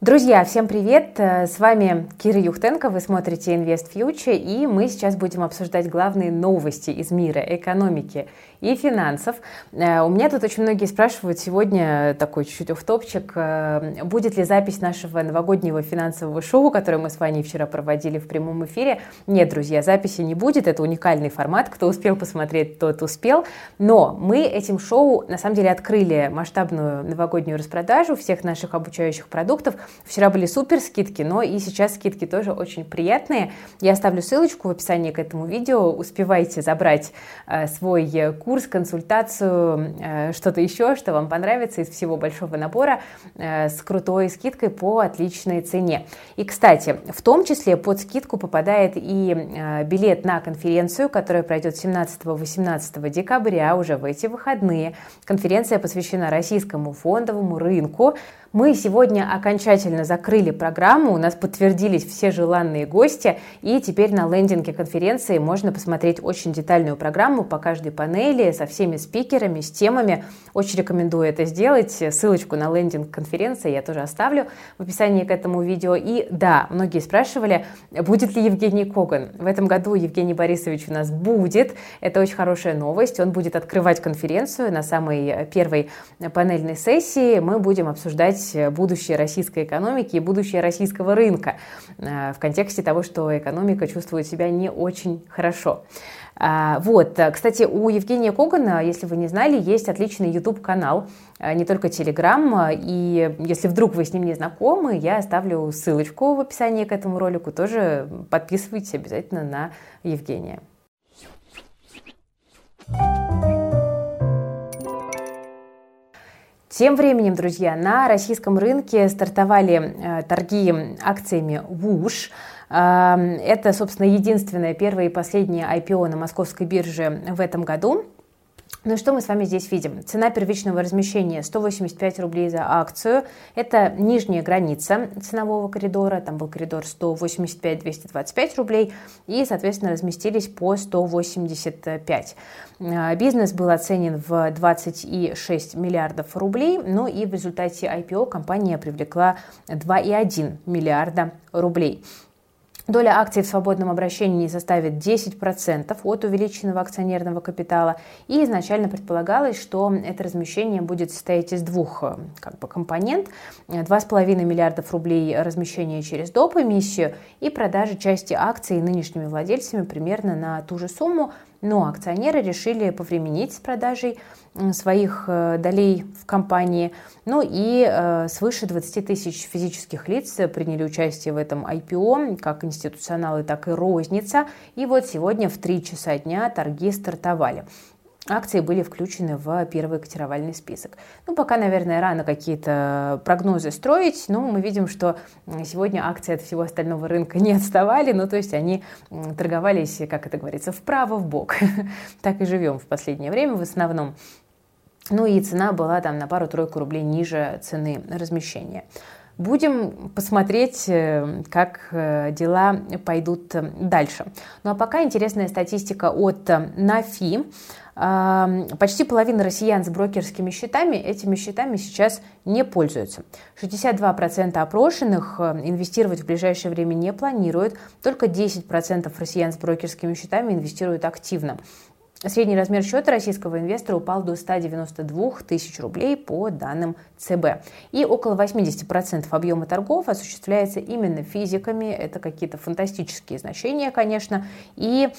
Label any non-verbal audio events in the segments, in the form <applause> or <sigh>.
Друзья, всем привет! С вами Кира Юхтенко, вы смотрите Invest Future, и мы сейчас будем обсуждать главные новости из мира экономики и финансов. Э, у меня тут очень многие спрашивают сегодня, такой чуть-чуть офтопчик, э, будет ли запись нашего новогоднего финансового шоу, которое мы с вами вчера проводили в прямом эфире. Нет, друзья, записи не будет, это уникальный формат, кто успел посмотреть, тот успел. Но мы этим шоу, на самом деле, открыли масштабную новогоднюю распродажу всех наших обучающих продуктов. Вчера были супер скидки, но и сейчас скидки тоже очень приятные. Я оставлю ссылочку в описании к этому видео. Успевайте забрать э, свой курс, консультацию, э, что-то еще, что вам понравится из всего большого набора э, с крутой скидкой по отличной цене. И, кстати, в том числе под скидку попадает и э, билет на конференцию, которая пройдет 17-18 декабря, уже в эти выходные. Конференция посвящена российскому фондовому рынку. Мы сегодня окончательно закрыли программу, у нас подтвердились все желанные гости, и теперь на лендинге конференции можно посмотреть очень детальную программу по каждой панели со всеми спикерами, с темами. Очень рекомендую это сделать. Ссылочку на лендинг конференции я тоже оставлю в описании к этому видео. И да, многие спрашивали, будет ли Евгений Коган. В этом году Евгений Борисович у нас будет. Это очень хорошая новость. Он будет открывать конференцию на самой первой панельной сессии. Мы будем обсуждать будущее российской экономики и будущее российского рынка э, в контексте того, что экономика чувствует себя не очень хорошо. А, вот, кстати, у Евгения Когана, если вы не знали, есть отличный YouTube-канал, э, не только Telegram, и если вдруг вы с ним не знакомы, я оставлю ссылочку в описании к этому ролику, тоже подписывайтесь обязательно на Евгения. Тем временем, друзья, на российском рынке стартовали э, торги акциями ВУШ. Э, это, собственно, единственное первое и последнее IPO на московской бирже в этом году. Ну и что мы с вами здесь видим? Цена первичного размещения 185 рублей за акцию. Это нижняя граница ценового коридора. Там был коридор 185-225 рублей. И, соответственно, разместились по 185. А, бизнес был оценен в 26 миллиардов рублей. Ну и в результате IPO компания привлекла 2,1 миллиарда рублей. Доля акций в свободном обращении составит 10% от увеличенного акционерного капитала. И изначально предполагалось, что это размещение будет состоять из двух э, как бы, компонент. 2,5 миллиардов рублей размещения через доп. эмиссию и продажи части акций нынешними владельцами примерно на ту же сумму, но акционеры решили повременить с продажей своих э, долей в компании. Ну и э, свыше 20 тысяч физических лиц приняли участие в этом IPO, как институционалы, так и розница. И вот сегодня в 3 часа дня торги стартовали акции были включены в первый котировальный список. Ну, пока, наверное, рано какие-то прогнозы строить, но мы видим, что сегодня акции от всего остального рынка не отставали, ну, то есть они торговались, как это говорится, вправо, в бок. <laughs> Так и живем в последнее время в основном. Ну и цена была там на пару-тройку рублей ниже цены размещения. Будем посмотреть, э, как э, дела пойдут дальше. Ну а пока интересная статистика от НАФИ. Почти половина россиян с брокерскими счетами этими счетами сейчас не пользуются. 62% опрошенных э, инвестировать в ближайшее время не планируют, только 10% россиян с брокерскими счетами инвестируют активно. Средний размер счета российского инвестора упал до 192 тысяч рублей по данным ЦБ. И около 80% объема торгов осуществляется именно физиками. Это какие-то фантастические значения, конечно. И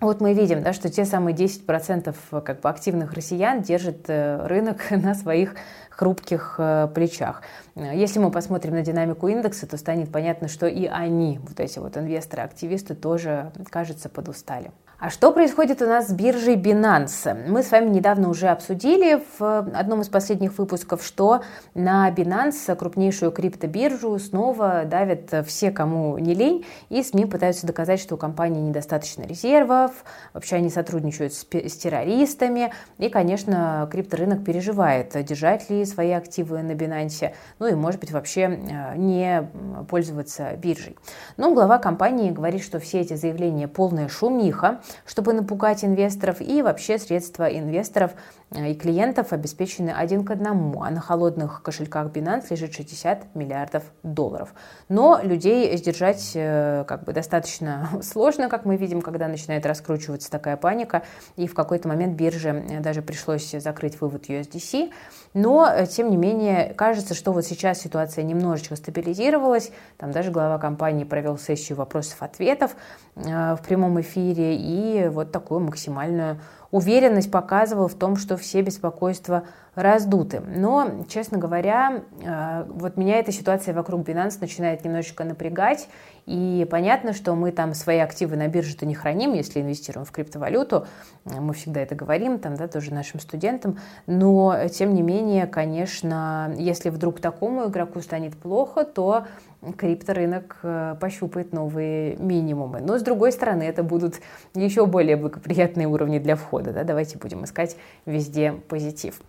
вот мы видим, да, что те самые 10% как бы, активных россиян держат э, рынок <laughs> на своих хрупких э, плечах. Если мы посмотрим на динамику индекса, то станет понятно, что и они, вот эти вот инвесторы-активисты, тоже, кажется, подустали. А что происходит у нас с биржей Binance? Мы с вами недавно уже обсудили в одном из последних выпусков, что на Binance, крупнейшую криптобиржу, снова давят все, кому не лень, и СМИ пытаются доказать, что у компании недостаточно резервов, вообще они сотрудничают с, с террористами, и, конечно, крипторынок переживает, держать ли свои активы на Binance, ну и, может быть, вообще э, не пользоваться биржей. Но глава компании говорит, что все эти заявления полная шумиха, чтобы напугать инвесторов, и вообще средства инвесторов и клиентов обеспечены один к одному, а на холодных кошельках Binance лежит 60 миллиардов долларов. Но людей сдержать э, как бы достаточно <laughs> сложно, как мы видим, когда начинает раскручиваться такая паника, и в какой-то момент бирже даже пришлось закрыть вывод USDC. Но, э, тем не менее, кажется, что вот сейчас ситуация немножечко стабилизировалась, там даже глава компании провел сессию вопросов-ответов э, в прямом эфире, и вот такую максимальную уверенность показывал в том, что все беспокойства раздуты. Но, честно говоря, э, вот меня эта ситуация вокруг Binance начинает немножечко напрягать. И понятно, что мы там свои активы на бирже-то не храним, если инвестируем в криптовалюту. Мы всегда это говорим, там, да, тоже нашим студентам. Но, тем не менее, конечно, если вдруг такому игроку станет плохо, то крипторынок э, пощупает новые минимумы. Но, с другой стороны, это будут еще более благоприятные уровни для входа. Да? Давайте будем искать везде позитив.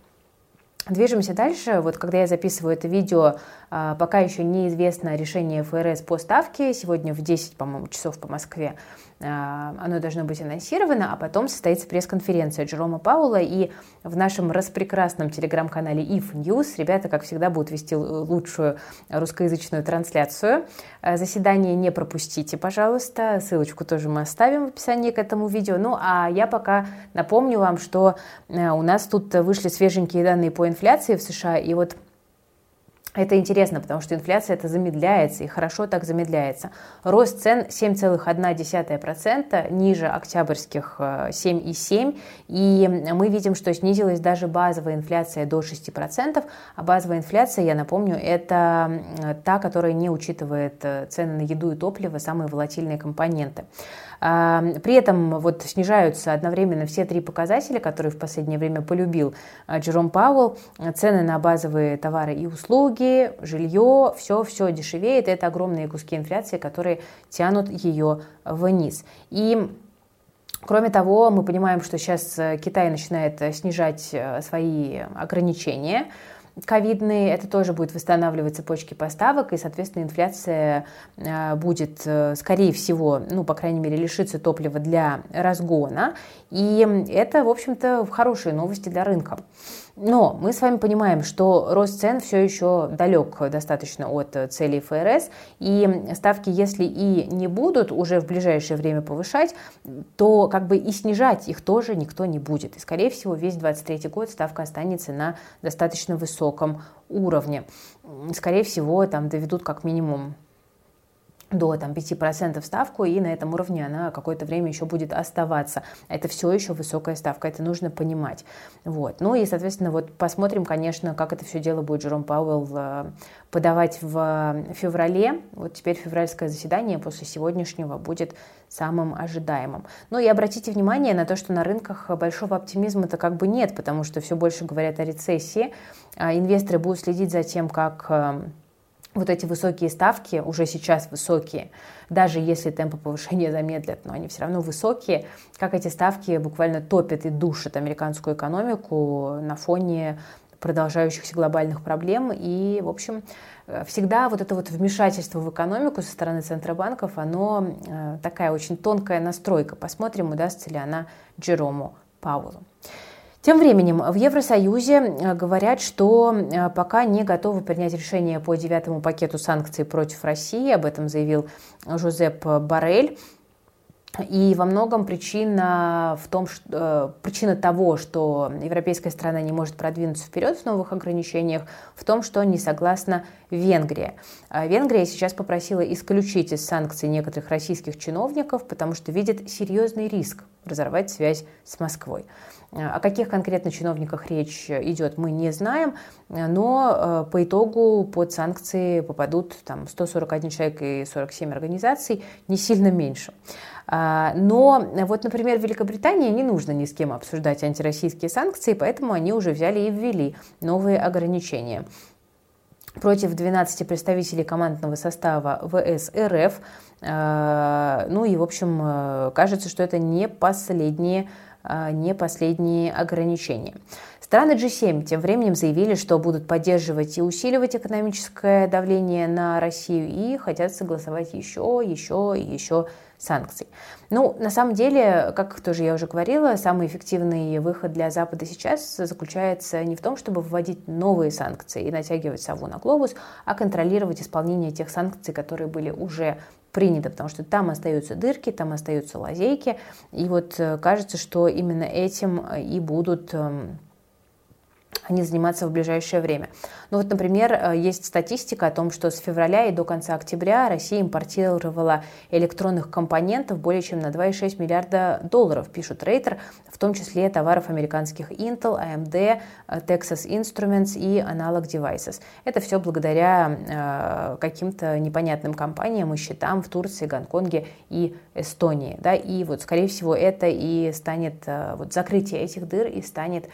Движемся дальше. Вот когда я записываю это видео, а, пока еще неизвестно решение ФРС по ставке. Сегодня в 10, по-моему, часов по Москве а, оно должно быть анонсировано, а потом состоится пресс-конференция Джерома Паула, и в нашем распрекрасном телеграм-канале If News ребята, как всегда, будут вести лучшую русскоязычную трансляцию. А, заседание не пропустите, пожалуйста, ссылочку тоже мы оставим в описании к этому видео. Ну, а я пока напомню вам, что у нас тут вышли свеженькие данные по инфляции в США, и вот это интересно, потому что инфляция это замедляется, и хорошо так замедляется. Рост цен 7,1%, ниже октябрьских 7,7%, э, и мы видим, что снизилась даже базовая инфляция до 6%, а базовая инфляция, я напомню, это та, которая не учитывает э, цены на еду и топливо, самые волатильные компоненты. При этом вот снижаются одновременно все три показателя, которые в последнее время полюбил а, Джером Пауэлл. Цены на базовые товары и услуги, жилье, все-все дешевеет. Это огромные куски инфляции, которые тянут ее вниз. И Кроме того, мы понимаем, что сейчас э, Китай начинает э, снижать э, свои ограничения ковидные, это тоже будет восстанавливать цепочки поставок, и, соответственно, инфляция будет, скорее всего, ну, по крайней мере, лишиться топлива для разгона, и это, в общем-то, хорошие новости для рынка. Но мы с вами понимаем, что рост цен все еще далек достаточно от целей ФРС, и ставки, если и не будут уже в ближайшее время повышать, то как бы и снижать их тоже никто не будет. И, скорее всего, весь 2023 год ставка останется на достаточно высоком уровне. Скорее всего, там доведут как минимум до там, 5% ставку, и на этом уровне она какое-то время еще будет оставаться. Это все еще высокая ставка, это нужно понимать. Вот. Ну и, соответственно, вот посмотрим, конечно, как это все дело будет Джером Пауэлл э, подавать в феврале. Вот теперь февральское заседание после сегодняшнего будет самым ожидаемым. Ну и обратите внимание на то, что на рынках большого оптимизма-то как бы нет, потому что все больше говорят о рецессии. А инвесторы будут следить за тем, как э, вот эти высокие ставки, уже сейчас высокие, даже если темпы повышения <laughs> замедлят, но они все равно высокие, как эти ставки буквально топят и душат американскую экономику на фоне продолжающихся глобальных проблем. И, в общем, всегда вот это вот вмешательство в экономику со стороны центробанков, оно э, такая очень тонкая настройка. Посмотрим, удастся ли она Джерому Пауэллу. Тем временем в Евросоюзе э, говорят, что э, пока не готовы принять решение по девятому пакету санкций против России. Об этом заявил Жозеп Барель. И во многом причина в том, что, э, причина того, что европейская страна не может продвинуться вперед в новых ограничениях, в том, что не согласна Венгрия. А Венгрия сейчас попросила исключить из санкций некоторых российских чиновников, потому что видит серьезный риск разорвать связь с Москвой. О каких конкретно чиновниках речь идет, мы не знаем, но э, по итогу под санкции попадут там, 141 человек и 47 организаций, не сильно меньше. Но вот, например, в Великобритании не нужно ни с кем обсуждать антироссийские санкции, поэтому они уже взяли и ввели новые ограничения против 12 представителей командного состава ВС РФ. А, ну и, в общем, э, кажется, что это не последние, а, не последние ограничения. Страны G7 тем временем заявили, что будут поддерживать и усиливать экономическое давление на Россию и хотят согласовать еще, еще и еще санкций. Ну, на самом деле, как тоже я уже говорила, самый эффективный выход для Запада сейчас заключается не в том, чтобы вводить новые санкции и натягивать сову на глобус, а контролировать исполнение тех санкций, которые были уже приняты, потому что там остаются дырки, там остаются лазейки, и вот э, кажется, что именно этим и будут эм, они заниматься в ближайшее время. Ну вот, например, э, есть статистика о том, что с февраля и до конца октября Россия импортировала электронных компонентов более чем на 2,6 миллиарда долларов, пишут Рейтер, в том числе товаров американских Intel, AMD, э, Texas Instruments и Analog Devices. Это все благодаря э, каким-то непонятным компаниям и счетам в Турции, Гонконге и Эстонии. Да? И вот, скорее всего, это и станет, э, вот закрытие этих дыр и станет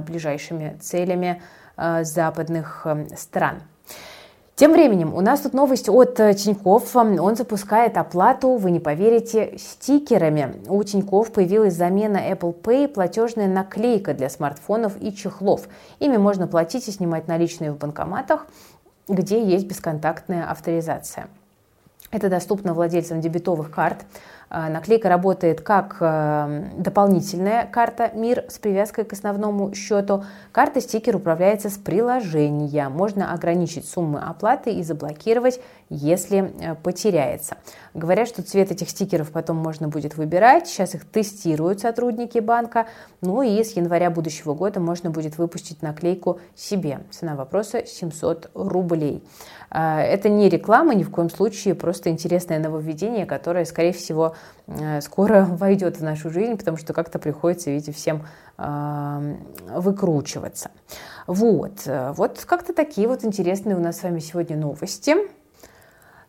ближайшими целями э, западных э, стран. Тем временем у нас тут новость от Тиньков. Он запускает оплату, вы не поверите, стикерами. У Тиньков появилась замена Apple Pay, платежная наклейка для смартфонов и чехлов. Ими можно платить и снимать наличные в банкоматах, где есть бесконтактная авторизация. Это доступно владельцам дебетовых карт. А, наклейка работает как э, дополнительная карта МИР с привязкой к основному счету. Карта стикер управляется с приложения. Можно ограничить суммы оплаты и заблокировать, если э, потеряется. Говорят, что цвет этих стикеров потом можно будет выбирать. Сейчас их тестируют сотрудники банка. Ну и с января будущего года можно будет выпустить наклейку себе. Цена вопроса 700 рублей. А, это не реклама ни в коем случае, просто интересное нововведение, которое, скорее всего, скоро <laughs> войдет в нашу жизнь, потому что как-то приходится, видите, всем а, выкручиваться. Вот, вот как-то такие вот интересные у нас с вами сегодня новости.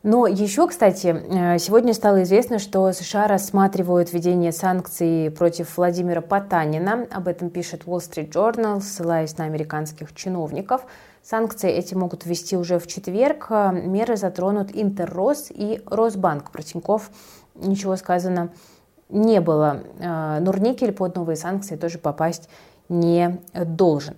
Но еще, кстати, э, сегодня стало известно, что США рассматривают введение санкций против Владимира Потанина. Об этом пишет Wall Street Journal, ссылаясь на американских чиновников. Санкции эти могут ввести уже в четверг. Меры затронут Интеррос и Росбанк. Про Тинькофф ничего сказано не было. Э, Нурникель под новые санкции тоже попасть не должен.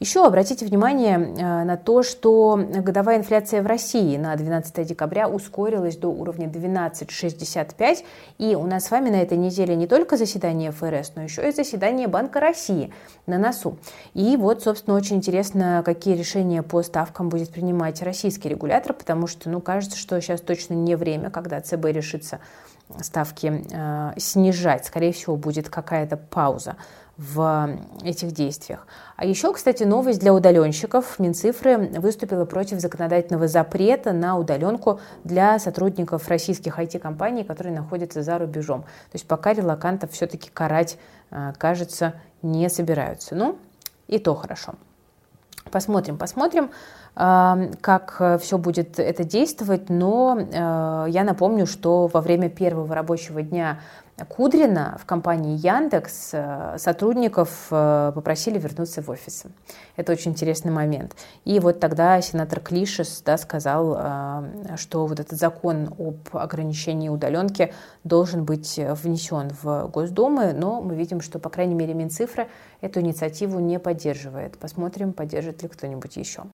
Еще обратите внимание э, на то, что годовая инфляция в России на 12 декабря ускорилась до уровня 12,65. И у нас с вами на этой неделе не только заседание ФРС, но еще и заседание Банка России на носу. И вот, собственно, очень интересно, какие решения по ставкам будет принимать российский регулятор, потому что, ну, кажется, что сейчас точно не время, когда ЦБ решится ставки э, снижать. Скорее всего, будет какая-то пауза в этих действиях. А еще, кстати, новость для удаленщиков. Минцифры выступила против законодательного запрета на удаленку для сотрудников российских IT-компаний, которые находятся за рубежом. То есть пока релакантов все-таки карать, э, кажется, не собираются. Ну, и то хорошо. Посмотрим, посмотрим, как все будет это действовать. Но э, я напомню, что во время первого рабочего дня Кудрина в компании Яндекс э, сотрудников э, попросили вернуться в офисы. Это очень интересный момент. И вот тогда сенатор Клишес да, сказал, э, что вот этот закон об ограничении удаленки должен быть внесен в Госдуму, но мы видим, что, по крайней мере, Минцифра эту инициативу не поддерживает. Посмотрим, поддержит ли кто-нибудь еще.